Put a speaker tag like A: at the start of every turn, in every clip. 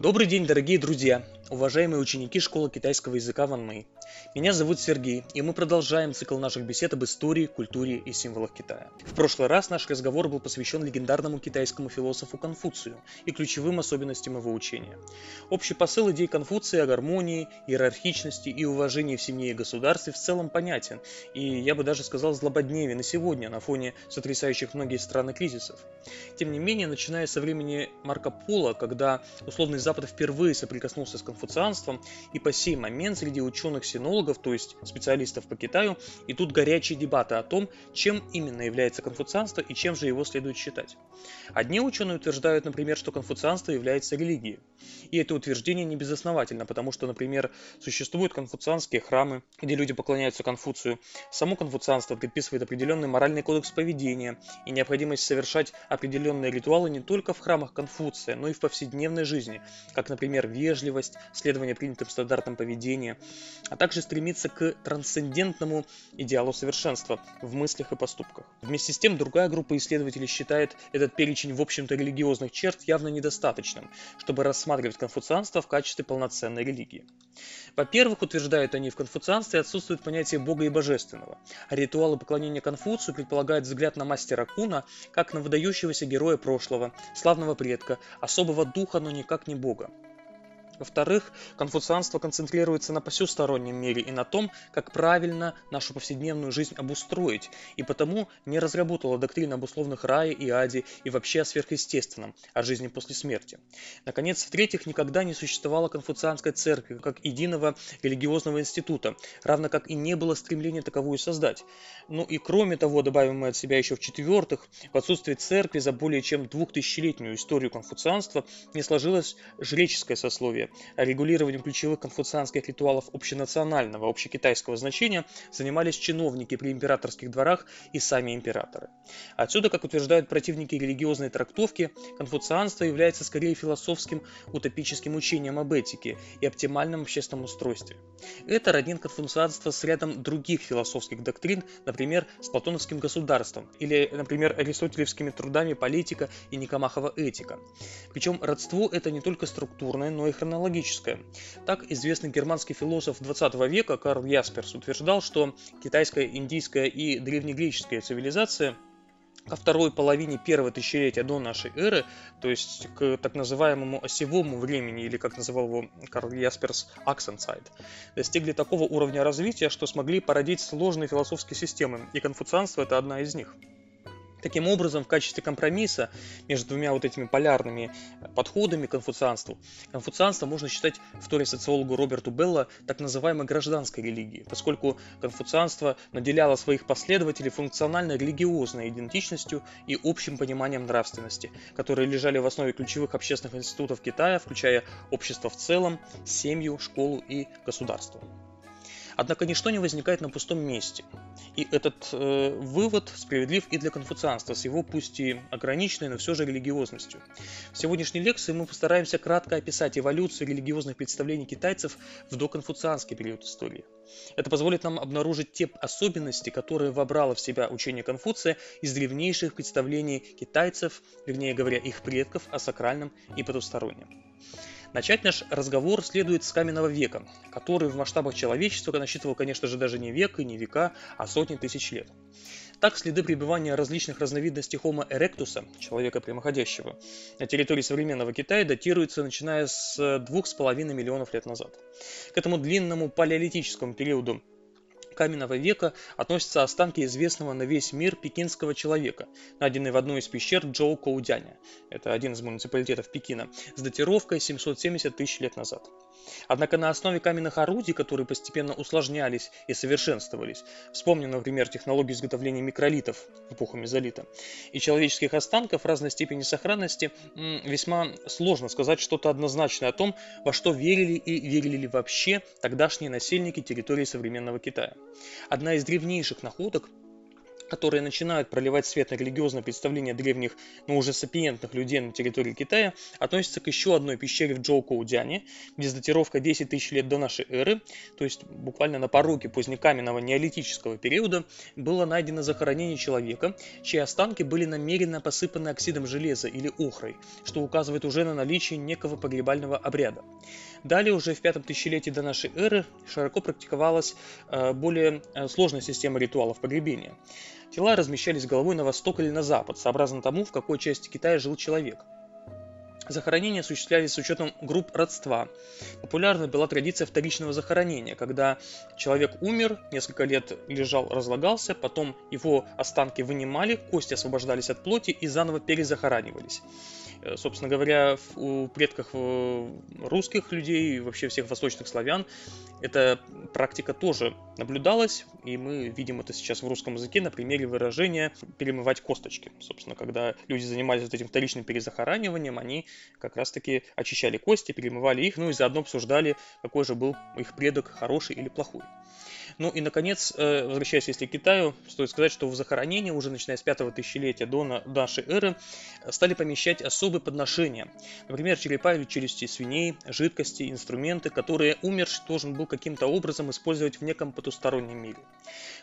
A: Добрый день, дорогие друзья, уважаемые ученики школы китайского языка Ван Мэй. Меня зовут Сергей, и мы продолжаем цикл наших бесед об истории, культуре и символах Китая. В прошлый раз наш разговор был посвящен легендарному китайскому философу Конфуцию и ключевым особенностям его учения. Общий посыл идей Конфуция о гармонии, иерархичности и уважении в семье и государстве в целом понятен, и я бы даже сказал злободневен на сегодня на фоне сотрясающих многие страны кризисов. Тем не менее, начиная со времени Марко Поло, когда условный Запад впервые соприкоснулся с конфуцианством, и по сей момент среди ученых-синологов, то есть специалистов по Китаю, идут горячие дебаты о том, чем именно является конфуцианство и чем же его следует считать. Одни ученые утверждают, например, что конфуцианство является религией. И это утверждение не безосновательно, потому что, например, существуют конфуцианские храмы, где люди поклоняются Конфуцию. Само конфуцианство предписывает определенный моральный кодекс поведения и необходимость совершать определенные ритуалы не только в храмах Конфуция, но и в повседневной жизни, как, например, вежливость, следование принятым стандартам поведения, а также стремиться к трансцендентному идеалу совершенства в мыслях и поступках. Вместе с тем, другая группа исследователей считает этот перечень, в общем-то, религиозных черт явно недостаточным, чтобы рассматривать конфуцианство в качестве полноценной религии. Во-первых, утверждают они, в конфуцианстве отсутствует понятие Бога и Божественного, а ритуалы поклонения Конфуцию предполагают взгляд на мастера Куна как на выдающегося героя прошлого, славного предка, особого духа, но никак не Бога. Во-вторых, конфуцианство концентрируется на посюстороннем мире и на том, как правильно нашу повседневную жизнь обустроить, и потому не разработала доктрину об условных рае и аде и вообще о сверхъестественном, о жизни после смерти. Наконец, в-третьих, никогда не существовало конфуцианской церкви как единого религиозного института, равно как и не было стремления таковую создать. Ну и кроме того, добавим мы от себя еще в-четвертых, в отсутствие церкви за более чем двухтысячелетнюю историю конфуцианства не сложилось жреческое сословие, регулированием ключевых конфуцианских ритуалов общенационального, общекитайского значения занимались чиновники при императорских дворах и сами императоры. Отсюда, как утверждают противники религиозной трактовки, конфуцианство является скорее философским утопическим учением об этике и оптимальном общественном устройстве. Это роднит конфуцианство с рядом других философских доктрин, например, с платоновским государством или, например, аристотелевскими трудами политика и Никомахова этика. Причем родство это не только структурное, но и хронологическое технологическое. Так, известный германский философ 20 века Карл Ясперс утверждал, что китайская, индийская и древнегреческая цивилизация ко второй половине первого тысячелетия до нашей эры, то есть к так называемому осевому времени, или как называл его Карл Ясперс, Achsenzeit, достигли такого уровня развития, что смогли породить сложные философские системы, и конфуцианство – это одна из них. Таким образом, в качестве компромисса между двумя вот этими полярными подходами к конфуцианству, конфуцианство можно считать вторя социологу Роберту Белла так называемой гражданской религией, поскольку конфуцианство наделяло своих последователей функционально религиозной идентичностью и общим пониманием нравственности, которые лежали в основе ключевых общественных институтов Китая, включая общество в целом, семью, школу и государство. Однако ничто не возникает на пустом месте. И этот э, вывод справедлив и для конфуцианства с его пусть и ограниченной, но все же религиозностью. В сегодняшней лекции мы постараемся кратко описать эволюцию религиозных представлений китайцев в доконфуцианский период истории. Это позволит нам обнаружить те особенности, которые вобрало в себя учение Конфуция из древнейших представлений китайцев, вернее говоря, их предков о сакральном и потустороннем. Начать наш разговор следует с каменного века, который в масштабах человечества насчитывал, конечно же, даже не век и не века, а сотни тысяч лет. Так, следы пребывания различных разновидностей Homo erectus, человека прямоходящего, на территории современного Китая датируются начиная с 2,5 миллионов лет назад. К этому длинному палеолитическому периоду каменного века относятся останки известного на весь мир пекинского человека, найденные в одной из пещер Джоу Коудяня, это один из муниципалитетов Пекина, с датировкой 770 тысяч лет назад. Однако на основе каменных орудий, которые постепенно усложнялись и совершенствовались, вспомним, например, технологию изготовления микролитов в эпоху мезолита, и человеческих останков разной степени сохранности, весьма сложно сказать что-то однозначное о том, во что верили и верили ли вообще тогдашние насельники территории современного Китая. Одна из древнейших находок которые начинают проливать свет на религиозное представление древних, но уже сапиентных людей на территории Китая, относятся к еще одной пещере в Джоукоудяне, где с датировкой 10 тысяч лет до нашей эры, то есть буквально на пороге позднекаменного неолитического периода, было найдено захоронение человека, чьи останки были намеренно посыпаны оксидом железа или охрой, что указывает уже на наличие некого погребального обряда. Далее, уже в пятом тысячелетии до нашей эры, широко практиковалась э, более э, сложная система ритуалов погребения. Тела размещались головой на восток или на запад, сообразно тому, в какой части Китая жил человек. Захоронения осуществлялись с учетом групп родства. Популярна была традиция вторичного захоронения, когда человек умер, несколько лет лежал, разлагался, потом его останки вынимали, кости освобождались от плоти и заново перезахоранивались. Э, собственно говоря, у предков э, русских людей вообще всех восточных славян эта практика тоже наблюдалась, и мы видим это сейчас в русском языке на примере выражения «перемывать косточки». Собственно, когда люди занимались вот этим вторичным перезахораниванием, они как раз-таки очищали кости, перемывали их, ну и заодно обсуждали, какой же был их предок, хороший или плохой. Ну и, наконец, э, возвращаясь, если к Китаю, стоит сказать, что в захоронение уже начиная с пятого тысячелетия до нашей эры стали помещать особые подношения. Например, черепа или челюсти свиней, жидкости, инструменты, которые умерший должен был каким-то образом использовать в неком потустороннем мире.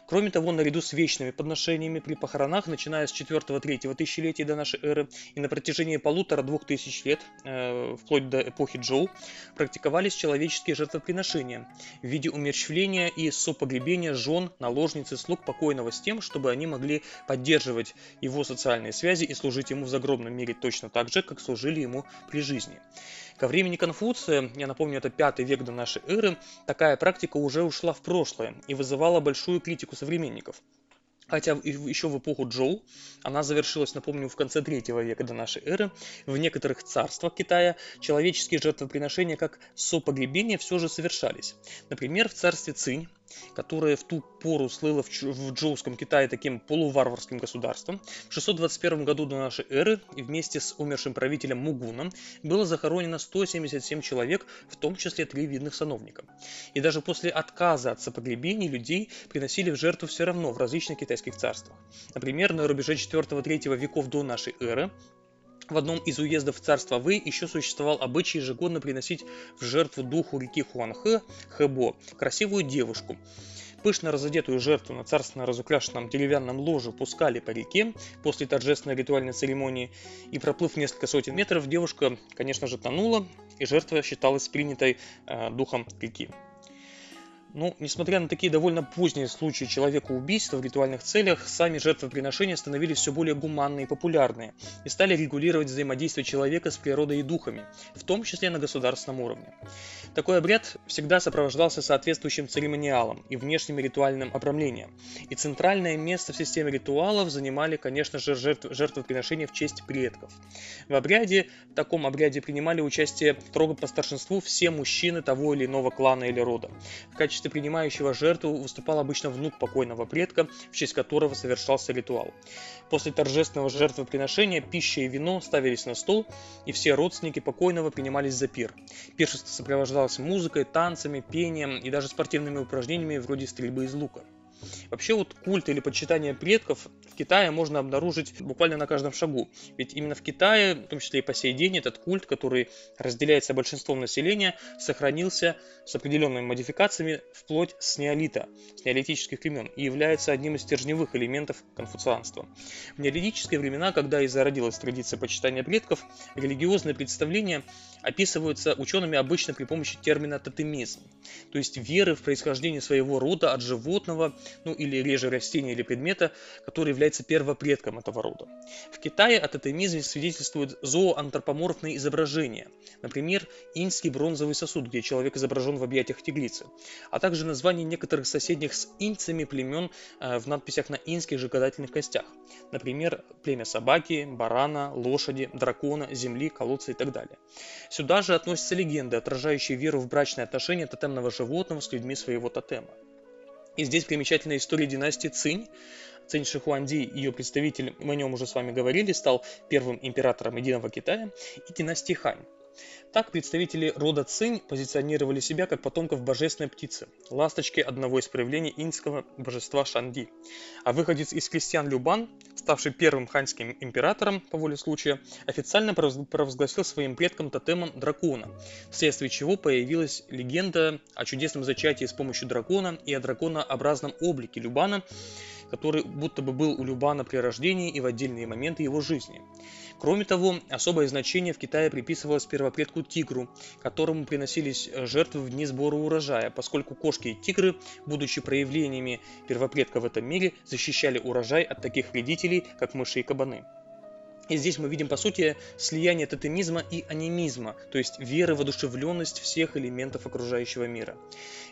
A: Кроме того, наряду с вечными подношениями при похоронах, начиная с 4-3 тысячелетия до нашей эры и на протяжении полутора-двух тысяч лет, э, вплоть до эпохи Джоу, практиковались человеческие жертвоприношения в виде умерщвления и сопогребения погребения жен, наложниц и слуг покойного с тем, чтобы они могли поддерживать его социальные связи и служить ему в загробном мире точно так же, как служили ему при жизни. Ко времени Конфуция, я напомню, это пятый век до нашей эры, такая практика уже ушла в прошлое и вызывала большую критику современников. Хотя еще в эпоху Джоу, она завершилась, напомню, в конце третьего века до нашей эры, в некоторых царствах Китая человеческие жертвоприношения как сопогребение все же совершались. Например, в царстве Цинь которое в ту пору слыло в, в Джоуском Китае таким полуварварским государством, в 621 году до нашей эры вместе с умершим правителем Мугуном было захоронено 177 человек, в том числе три видных сановника. И даже после отказа от сопогребений людей приносили в жертву все равно в различных китайских царствах. Например, на рубеже 4-3 веков до нашей эры в одном из уездов царства Вэй еще существовал обычай ежегодно приносить в жертву духу реки Хуанхэ, Хэбо, красивую девушку. Пышно разодетую жертву на царственно разукрашенном деревянном ложе пускали по реке после торжественной ритуальной церемонии, и проплыв несколько сотен метров, девушка, конечно же, тонула, и жертва считалась принятой э, духом реки. Ну, несмотря на такие довольно поздние случаи человека убийства в ритуальных целях, сами жертвоприношения становились все более гуманные и популярные и стали регулировать взаимодействие человека с природой и духами, в том числе на государственном уровне. Такой обряд всегда сопровождался соответствующим церемониалом и внешним ритуальным обрамлением. И центральное место в системе ритуалов занимали, конечно же, жертв, жертвоприношения в честь предков. В обряде, в таком обряде принимали участие строго по старшинству все мужчины того или иного клана или рода. В качестве принимающего жертву выступал обычно внук покойного предка, в честь которого совершался ритуал. После торжественного жертвоприношения пища и вино ставились на стол, и все родственники покойного принимались за пир. Пиршество сопровождалось сопровождалась музыкой, танцами, пением и даже спортивными упражнениями вроде стрельбы из лука. Вообще вот культ или почитание предков в Китае можно обнаружить буквально на каждом шагу. Ведь именно в Китае, в том числе и по сей день, этот культ, который разделяется большинством населения, сохранился с определенными модификациями вплоть с неолита, с неолитических времен, и является одним из стержневых элементов конфуцианства. В неолитические времена, когда и зародилась традиция почитания предков, религиозные представления описываются учеными обычно при помощи термина тотемизм, то есть веры в происхождение своего рода от животного, ну или реже растения или предмета, который является первопредком этого рода. В Китае о тотемизме свидетельствуют зооантропоморфные изображения, например, инский бронзовый сосуд, где человек изображен в объятиях тигрицы, а также названия некоторых соседних с инцами племен э, в надписях на инских же гадательных костях, например, племя собаки, барана, лошади, дракона, земли, колодца и так далее. Сюда же относятся легенды, отражающие веру в брачные отношения тотемного животного с людьми своего тотема. И здесь примечательная история династии Цинь. Цинь Шихуанди, ее представитель, мы о нем уже с вами говорили, стал первым императором Единого Китая, и династии Хань. Так представители рода Цинь позиционировали себя как потомков божественной птицы, ласточки одного из проявлений инского божества Шанди. А выходец из крестьян Любан, ставший первым ханьским императором по воле случая, официально провозгласил своим предкам тотемом дракона, вследствие чего появилась легенда о чудесном зачатии с помощью дракона и о драконообразном облике Любана, который будто бы был у Любана при рождении и в отдельные моменты его жизни. Кроме того, особое значение в Китае приписывалось первопредку тигру, которому приносились жертвы в дни сбора урожая, поскольку кошки и тигры, будучи проявлениями первопредка в этом мире, защищали урожай от таких вредителей, как мыши и кабаны. И здесь мы видим, по сути, слияние тотемизма и анимизма, то есть веры в одушевленность всех элементов окружающего мира.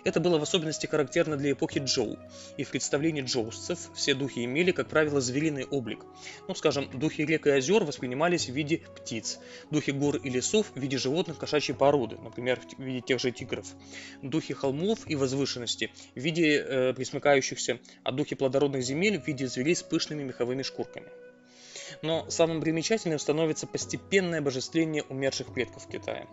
A: Это было в особенности характерно для эпохи Джоу, и в представлении джоусцев все духи имели, как правило, звериный облик. Ну, скажем, духи рек и озер воспринимались в виде птиц, духи гор и лесов в виде животных кошачьей породы, например, в виде тех же тигров, духи холмов и возвышенности в виде э, присмыкающихся, а духи плодородных земель в виде зверей с пышными меховыми шкурками. Но самым примечательным становится постепенное божествление умерших предков Китая.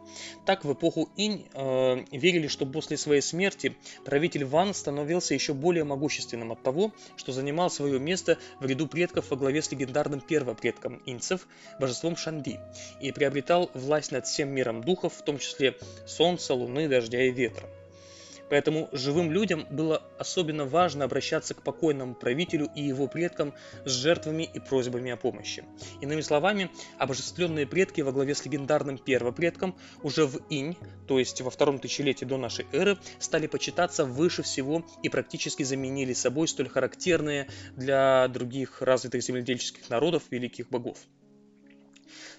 A: Так, в эпоху Инь э, верили, что после своей смерти правитель Ван становился еще более могущественным от того, что занимал свое место в ряду предков во главе с легендарным первопредком инцев, божеством Шанди, и приобретал власть над всем миром духов, в том числе солнца, луны, дождя и ветра. Поэтому живым людям было особенно важно обращаться к покойному правителю и его предкам с жертвами и просьбами о помощи. Иными словами, обожествленные предки во главе с легендарным первопредком уже в Инь, то есть во втором тысячелетии до нашей эры, стали почитаться выше всего и практически заменили собой столь характерные для других развитых земледельческих народов великих богов.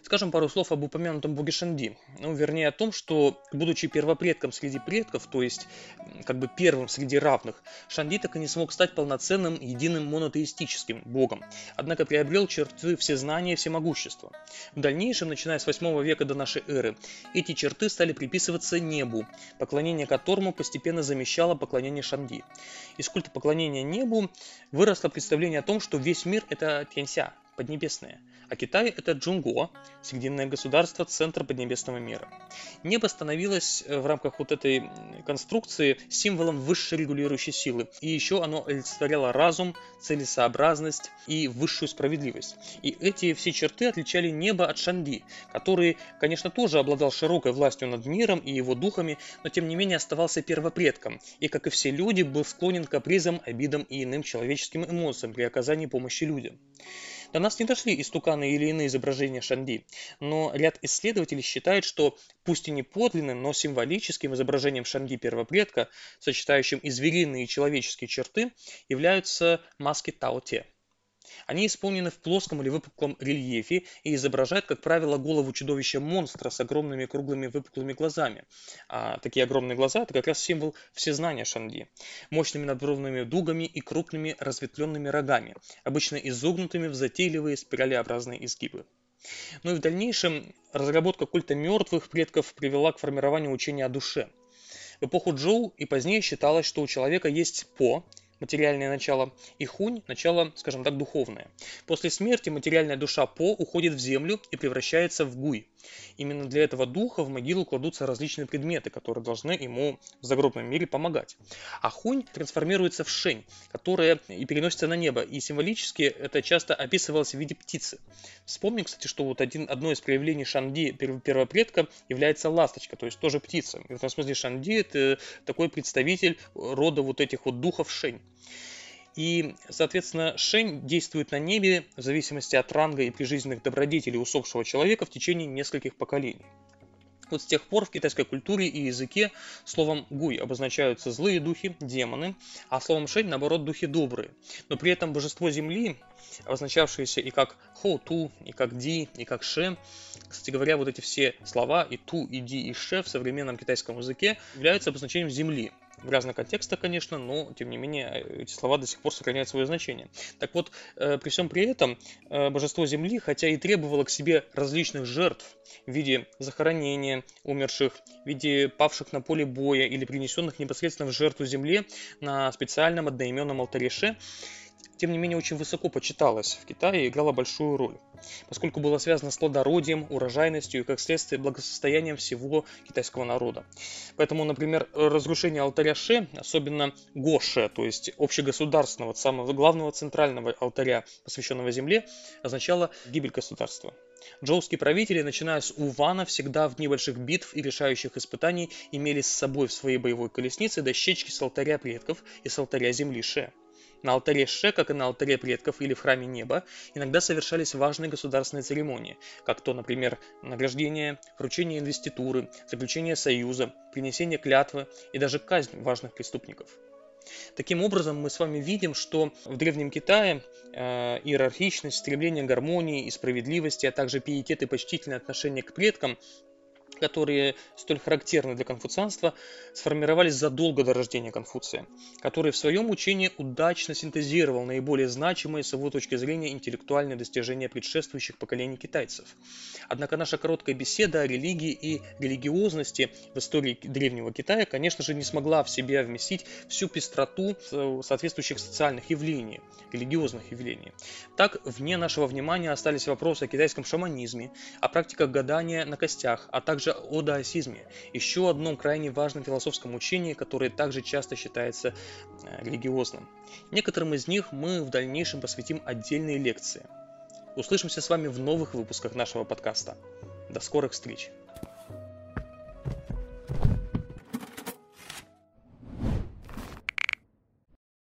A: Скажем пару слов об упомянутом боге Шанди. Ну, вернее, о том, что, будучи первопредком среди предков, то есть как бы первым среди равных, Шанди так и не смог стать полноценным, единым монотеистическим богом, однако приобрел черты всезнания и всемогущества. В дальнейшем, начиная с 8 века до нашей эры, эти черты стали приписываться небу, поклонение которому постепенно замещало поклонение Шанди. Из культа поклонения небу выросло представление о том, что весь мир – это Тянься, Поднебесное, а Китай – это Джунго, Срединное государство, центр Поднебесного мира. Небо становилось э, в рамках вот этой конструкции символом высшей регулирующей силы, и еще оно олицетворяло разум, целесообразность и высшую справедливость. И эти все черты отличали небо от Шанди, который, конечно, тоже обладал широкой властью над миром и его духами, но тем не менее оставался первопредком, и, как и все люди, был склонен к капризам, обидам и иным человеческим эмоциям при оказании помощи людям. До нас не дошли истуканы или иные изображения Шанди, но ряд исследователей считает, что пусть и не подлинным, но символическим изображением Шанди первопредка, сочетающим и звериные и человеческие черты, являются маски Тао-Те. Они исполнены в плоском или выпуклом рельефе и изображают, как правило, голову чудовища-монстра с огромными круглыми выпуклыми глазами. А такие огромные глаза – это как раз символ всезнания Шанди. Мощными надбровными дугами и крупными разветвленными рогами, обычно изогнутыми в затейливые спиралеобразные изгибы. Ну и в дальнейшем разработка культа мертвых предков привела к формированию учения о душе. В эпоху Джоу и позднее считалось, что у человека есть По, материальное начало, и хунь – начало, скажем так, духовное. После смерти материальная душа По уходит в землю и превращается в гуй. Именно для этого духа в могилу кладутся различные предметы, которые должны ему в загробном мире помогать. А хунь трансформируется в шень, которая и переносится на небо, и символически это часто описывалось в виде птицы. Вспомним, кстати, что вот один, одно из проявлений Шанди первопредка является ласточка, то есть тоже птица. в этом смысле Шанди это такой представитель рода вот этих вот духов шень. И, соответственно, Шень действует на небе в зависимости от ранга и прижизненных добродетелей усопшего человека в течение нескольких поколений. Вот с тех пор в китайской культуре и языке словом гуй обозначаются злые духи, демоны, а словом шень, наоборот, духи добрые. Но при этом божество земли, обозначавшееся и как хоу-ту, и как ди, и как ше, кстати говоря, вот эти все слова и ту, и ди, и ше в современном китайском языке являются обозначением земли в разных контекстах, конечно, но тем не менее эти слова до сих пор сохраняют свое значение. Так вот, э, при всем при этом э, божество Земли, хотя и требовало к себе различных жертв в виде захоронения умерших, в виде павших на поле боя или принесенных непосредственно в жертву Земле на специальном одноименном алтаре тем не менее очень высоко почиталась в Китае и играла большую роль, поскольку было связано с плодородием, урожайностью и, как следствие, благосостоянием всего китайского народа. Поэтому, например, разрушение алтаря Ше, особенно Гоше, то есть общегосударственного, самого главного центрального алтаря, посвященного земле, означало гибель государства. Джоуские правители, начиная с Увана, всегда в дни больших битв и решающих испытаний имели с собой в своей боевой колеснице дощечки с алтаря предков и с алтаря земли Ше. На алтаре Ше, как и на алтаре предков или в храме неба, иногда совершались важные государственные церемонии, как то, например, награждение, вручение инвеституры, заключение союза, принесение клятвы и даже казнь важных преступников. Таким образом, мы с вами видим, что в Древнем Китае э, иерархичность, стремление к гармонии и справедливости, а также пиетет и почтительное отношение к предкам которые столь характерны для конфуцианства, сформировались задолго до рождения Конфуция, который в своем учении удачно синтезировал наиболее значимые с его точки зрения интеллектуальные достижения предшествующих поколений китайцев. Однако наша короткая беседа о религии и религиозности в истории Древнего Китая, конечно же, не смогла в себя вместить всю пестроту соответствующих социальных явлений, религиозных явлений. Так, вне нашего внимания остались вопросы о китайском шаманизме, о практиках гадания на костях, а также о даосизме, еще одном крайне важном философском учении, которое также часто считается э, религиозным. Некоторым из них мы в дальнейшем посвятим отдельные лекции. Услышимся с вами в новых выпусках нашего подкаста. До скорых встреч!